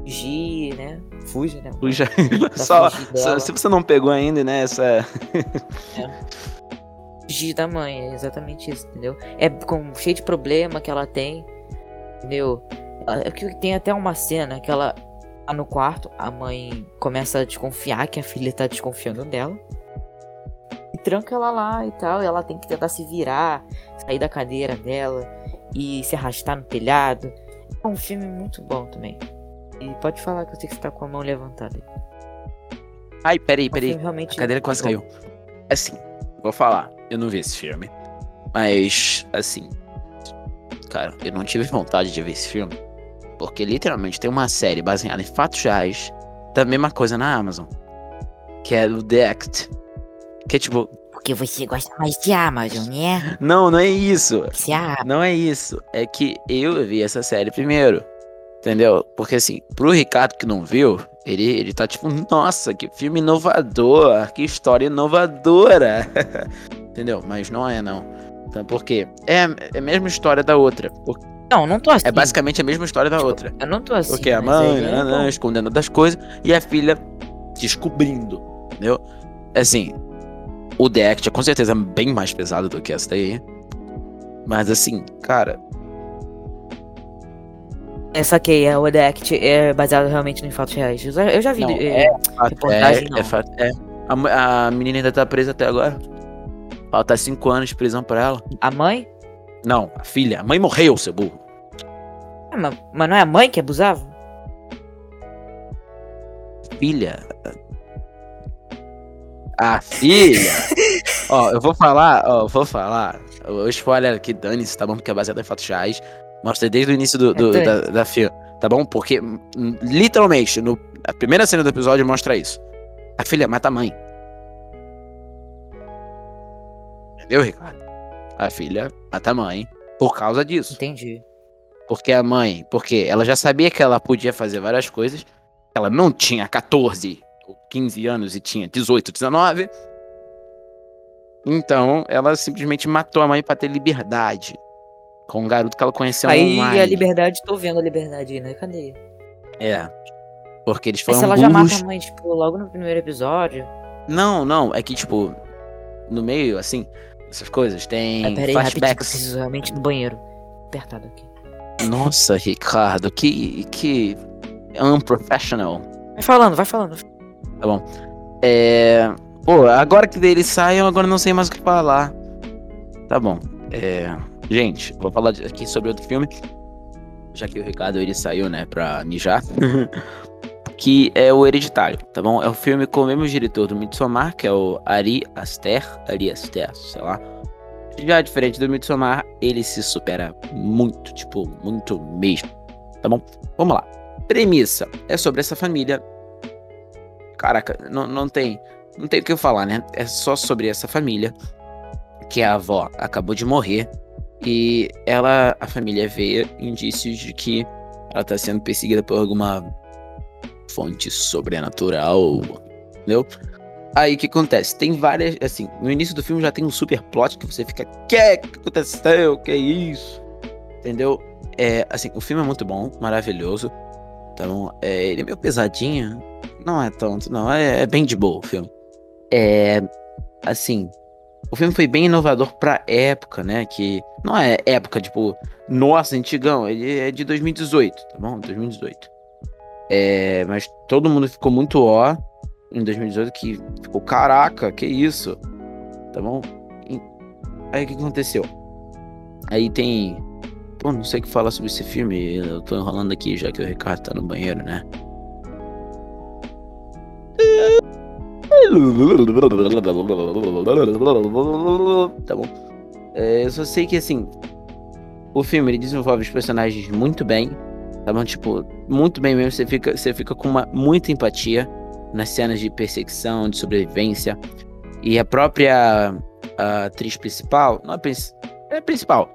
Fugir, né? Fuge, né? Pra
Só,
fugir
só- se você não pegou ainda, né? Essa.
fugir da mãe, é exatamente isso, entendeu? É com cheio de problema que ela tem, entendeu? Ah, é que Tem até uma cena que ela tá no quarto, a mãe começa a desconfiar que a filha tá desconfiando dela. E tranca ela lá e tal, e ela tem que tentar se virar, sair da cadeira dela e se arrastar no telhado. É um filme muito bom também. E pode falar que eu sei que você tá com a mão levantada. É
Ai, peraí, peraí.
realmente
A cadeira quase caiu. Assim, vou falar. Eu não vi esse filme. Mas, assim. Cara, eu não tive vontade de ver esse filme. Porque literalmente tem uma série baseada em fatos reais. Da mesma coisa na Amazon. Que é o The Act. Que é tipo.
Porque você gosta mais de Amazon, né?
Não, não é isso.
Se a
Não é isso. É que eu vi essa série primeiro. Entendeu? Porque assim, pro Ricardo que não viu, ele, ele tá tipo, nossa, que filme inovador, que história inovadora. Entendeu? Mas não é, não. Então, por quê? É, é a mesma história da outra. Por-
Não, não tô assim.
É basicamente a mesma história da
Tipo,
outra.
Eu não tô assim.
Porque a mãe,
é
nanã,
bom.
escondendo das coisas, e a filha descobrindo. Entendeu? Assim, o The Act é com certeza bem mais pesado do que essa daí. Mas assim, cara,
É, saquei, é, o The Act é baseado realmente em fatos reais. Eu já, vi.
Não,
é, reportagem,
é, é fato. É. A, a menina ainda tá presa até agora. Falta cinco anos de prisão pra ela.
A mãe?
Não, a filha. A mãe morreu, seu burro.
Ah, mas, mas não é a mãe que abusava?
Filha. A filha. ó, eu vou falar, ó, eu vou falar. O spoiler aqui, dane-se, tá bom? Porque é baseado em fatos reais. Mostra desde o início do, do-
É,
da, da filha, tá bom? Porque, hum, literalmente, no, a primeira cena do episódio mostra isso. A filha mata a mãe. Entendeu, Ricardo? A filha mata a mãe por causa disso.
Entendi.
Porque a mãe, porque ela já sabia que ela podia fazer várias coisas. Ela não tinha 14 ou 15 anos e tinha 18, 19. Então, ela simplesmente matou a mãe pra ter liberdade. Com um garoto que ela conheceu
aí
online.
a liberdade, tô vendo a liberdade aí, né? Cadê?
É. Porque eles
Mas
foram
se ela já
burros.
mata a mãe, tipo, logo no primeiro episódio.
Não, não, é que tipo, no meio, assim, essas coisas, tem
Ah, peraí, rapidinho,
flashbacks.
preciso realmente no banheiro. Apertado aqui.
Nossa, Ricardo, que, que unprofessional.
Vai falando, vai falando.
É. Pô, agora que eles saem, eu agora não sei mais o que falar. Tá bom. É. Gente, vou falar aqui sobre outro filme. Já que o Ricardo ele saiu, né, pra mijar. que é o Hereditário, tá bom? É um filme com o mesmo diretor do Midsommar, que é o Ari Aster. Ari Aster, sei lá. Já diferente do Midsommar, ele se supera muito, tipo, muito mesmo. Tá bom? Vamos lá. Premissa é sobre essa família. Caraca, não, não tem. Não tem o que eu falar, né? É só sobre essa família. Que a avó acabou de morrer. E ela, a família vê indícios de que ela tá sendo perseguida por alguma fonte sobrenatural. Entendeu? Aí o que acontece? Tem várias. Assim, no início do filme já tem um super plot que você fica. Que que aconteceu? Que isso? Entendeu? É, assim, o filme é muito bom, maravilhoso. Então, é, ele é meio pesadinho. Não é tanto, não. É, é bem de boa o filme. É. Assim. O filme foi bem inovador pra época, né? Que não é época, tipo, nossa, antigão. Ele é de 2018, tá bom? 2018. É, mas todo mundo ficou muito ó em 2018 que ficou, caraca, que isso? tá bom? E aí o que aconteceu? Aí tem. Pô, não sei o que falar sobre esse filme. Eu tô enrolando aqui já que o Ricardo tá no banheiro, né? Tá bom. É, eu só sei que assim. O filme ele desenvolve os personagens muito bem. Tá bom? Tipo, muito bem mesmo. Você fica, você fica com uma, muita empatia nas cenas de perseguição, de sobrevivência. E a própria a atriz principal. Não é, é principal.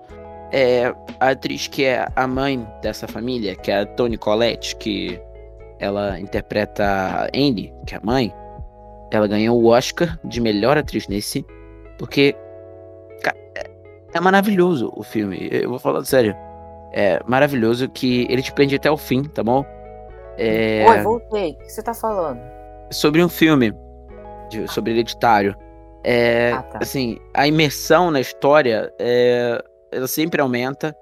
É a atriz que é a mãe dessa família, que é a Toni Collette, que ela interpreta a Andy, que é a mãe. Ela ganhou o Oscar de melhor atriz nesse, porque é, é maravilhoso o filme. Eu vou falar sério. É maravilhoso que ele te prende até o fim, tá bom?
É... Oi, voltei. O que você tá falando?
Sobre um filme, de, sobre hereditário. É, ah, tá. Assim, a imersão na história, é, ela sempre aumenta.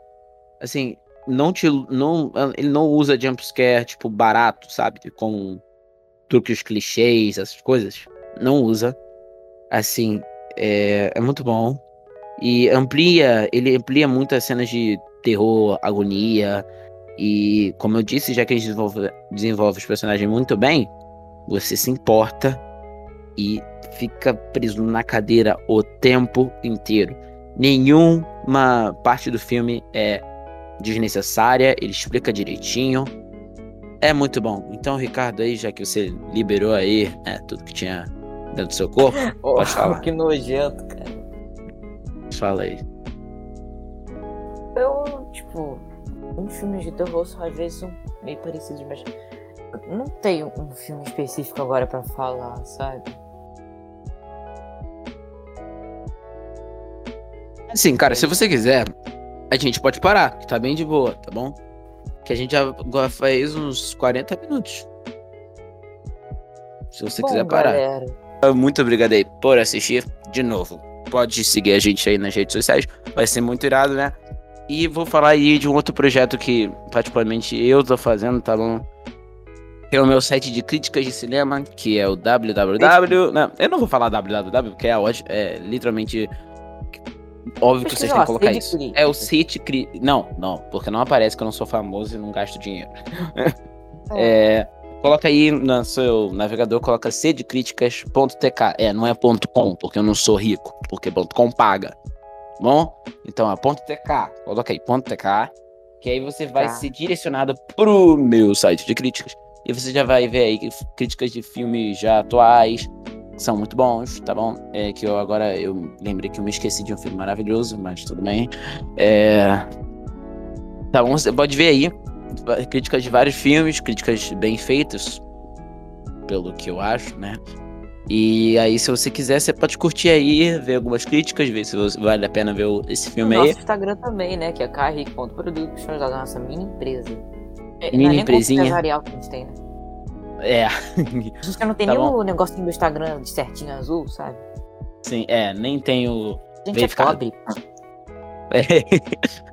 Assim, não te, não, ele não usa jumpscare, tipo, barato, sabe? Com truques clichês, essas coisas. Não usa. Assim, é, é muito bom. E amplia, ele amplia muito as cenas de terror, agonia. E, como eu disse, já que ele desenvolve, desenvolve os personagens muito bem, você se importa e fica preso na cadeira o tempo inteiro. Nenhuma parte do filme é desnecessária, ele explica direitinho. É muito bom. Então, Ricardo, aí, já que você liberou aí né, tudo que tinha dentro do seu corpo, oh, pode falar.
Que nojento, cara.
Fala aí.
Eu, tipo, um filme de terror só às vezes são meio parecidos, mas não tenho um filme específico agora para falar, sabe?
Assim, cara, se você quiser, a gente pode parar, que tá bem de boa, tá bom? Que a gente já faz uns 40 minutos. Se você bom, quiser parar. Galera. Muito obrigado aí por assistir de novo. Pode seguir a gente aí nas redes sociais, vai ser muito irado, né? E vou falar aí de um outro projeto que, particularmente, eu tô fazendo, tá bom? Que é o meu site de críticas de cinema, que é o www. Não, eu não vou falar www, porque é, é literalmente Óbvio que vocês têm que colocar isso. É o City Cri... Não, não, porque não aparece que eu não sou famoso e não gasto dinheiro. É. é, coloca aí no seu navegador, coloca cdecríticas.tk. É, não é .com, porque eu não sou rico, porque .com paga. Bom? Então é ponto .tk. Coloca aí, .tk, que aí você vai tá. ser direcionado pro meu site de críticas. E você já vai ver aí críticas de filmes já atuais, são muito bons, tá bom? É que eu agora eu lembrei que eu me esqueci de um filme maravilhoso, mas tudo bem. É... Tá bom, você pode ver aí críticas de vários filmes, críticas bem feitas, pelo que eu acho, né? E aí, se você quiser, você pode curtir aí, ver algumas críticas, ver se vale a pena ver esse filme
o
aí.
Nosso Instagram também, né? Que é carric.produtos, da nossa mini empresa.
É, mini é empresinha.
empresarial que a gente tem, né?
É.
Gente não tem tá nem bom. o negocinho do Instagram de certinho azul, sabe?
Sim, é, nem tem o.
A gente é verificado. é pobre.
É,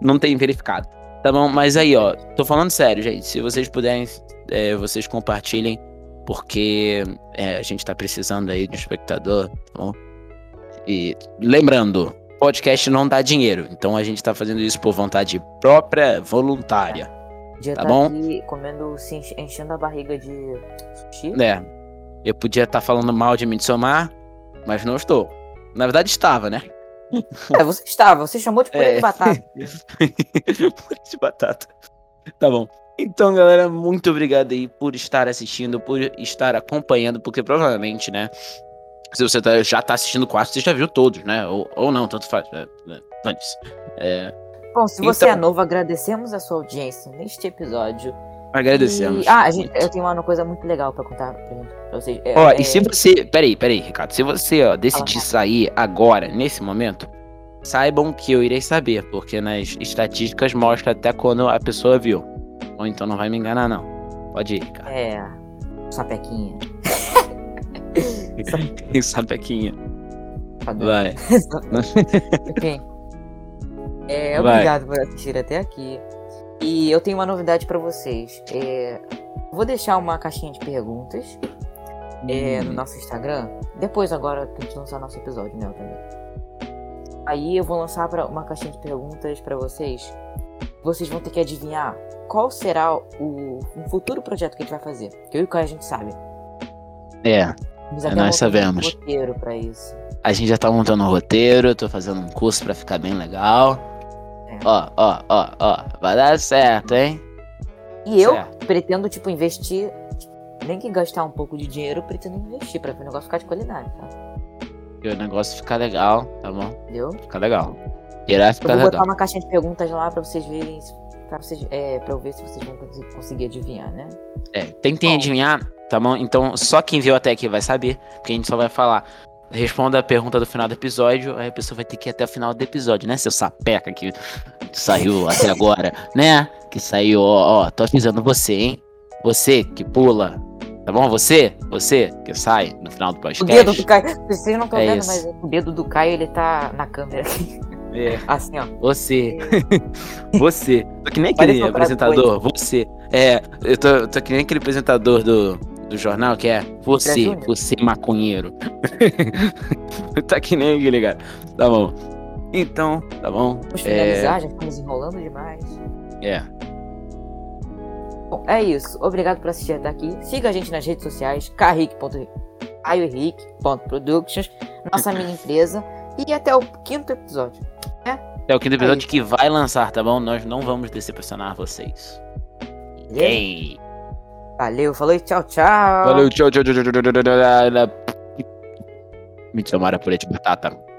não tem verificado. Tá bom, mas aí, ó, tô falando sério, gente. Se vocês puderem, é, vocês compartilhem, porque é, a gente tá precisando aí de um espectador, tá bom? E lembrando, podcast não dá dinheiro, então a gente tá fazendo isso por vontade própria, voluntária.
Podia tá, tá bom? aqui comendo, se enchendo a barriga de sushi.
É. Eu podia estar tá falando mal de Midsommar, mas não estou. Na verdade, estava, né?
É, você estava. Você chamou de purê é. de batata.
purê de batata. Tá bom. Então, galera, muito obrigado aí por estar assistindo, por estar acompanhando, porque provavelmente, né? Se você tá, já tá assistindo quatro, você já viu todos, né? Ou, ou não, tanto faz. É, é,
é Bom, se você então... é novo, agradecemos a sua audiência neste episódio.
Agradecemos.
E... Ah, gente, eu tenho uma coisa muito legal pra contar pra, vocês.
É, ó, é... e se você. Peraí, peraí, Ricardo. Se você ó, decidir sair agora, nesse momento, saibam que eu irei saber, porque nas estatísticas mostra até quando a pessoa viu. Ou então não vai me enganar, não. Pode ir, Ricardo.
É. Sapequinha.
Sapequinha. Vai.
ok. É, obrigado por assistir até aqui. E eu tenho uma novidade para vocês. É, vou deixar uma caixinha de perguntas. é, no nosso Instagram. Depois, agora, que a gente lançar nosso episódio, né? Também. Aí eu vou lançar pra uma caixinha de perguntas pra vocês. Vocês vão ter que adivinhar qual será o, um futuro projeto que a gente vai fazer. Que eu e o Caio a gente sabe.
É, nós sabemos.
Um roteiro pra isso.
a gente já tá montando um roteiro, tô fazendo um curso pra ficar bem legal. Ó, ó, ó, ó, vai dar certo, hein?
E eu
Certo.
pretendo, tipo, investir. Nem que gastar um pouco de dinheiro, eu pretendo investir pra ver o negócio ficar de qualidade, tá?
E o negócio ficar legal, tá bom?
Entendeu?
Ficar legal. Irá
Eu
ficar
vou
legal.
botar uma caixinha de perguntas lá pra vocês verem. Pra, vocês, é, pra eu ver se vocês vão conseguir- conseguir adivinhar, né?
É, tentem
Bom.
adivinhar, tá bom? Então, só quem viu até aqui vai saber, porque a gente só vai falar. Responda a pergunta do final do episódio, aí a pessoa vai ter que ir até o final do episódio, né? Seu sapeca que saiu até agora, né? Que saiu, ó, ó, tô avisando você, hein? Você que pula, tá bom? Você, você que sai no final do
O
podcast.
dedo do Caio. Vocês não estão
É
vendo,
isso.
mas o dedo do Caio ele tá na câmera aqui.
É,
Assim, ó.
você, você. Tô que nem aquele apresentador, você. É, eu tô, tô que nem aquele apresentador do, do jornal que é você, você maconheiro. tá que nem cara. Tá bom. Então, tá bom.
Vamos
É,
finalizar, já estamos enrolando demais.
é.
Bom, é isso. Obrigado por assistir até aqui. Siga a gente nas redes sociais, carrick.productions, nossa mini empresa. E até o quinto episódio.
É o quinto episódio
isso.
que vai lançar, tá bom? Nós não vamos decepcionar vocês. Ei.
Valeu, falou e tchau, tchau.
Valeu, tchau, tchau, tchau, tchau, tchau, tchau, tchau, tchau. Por de batata.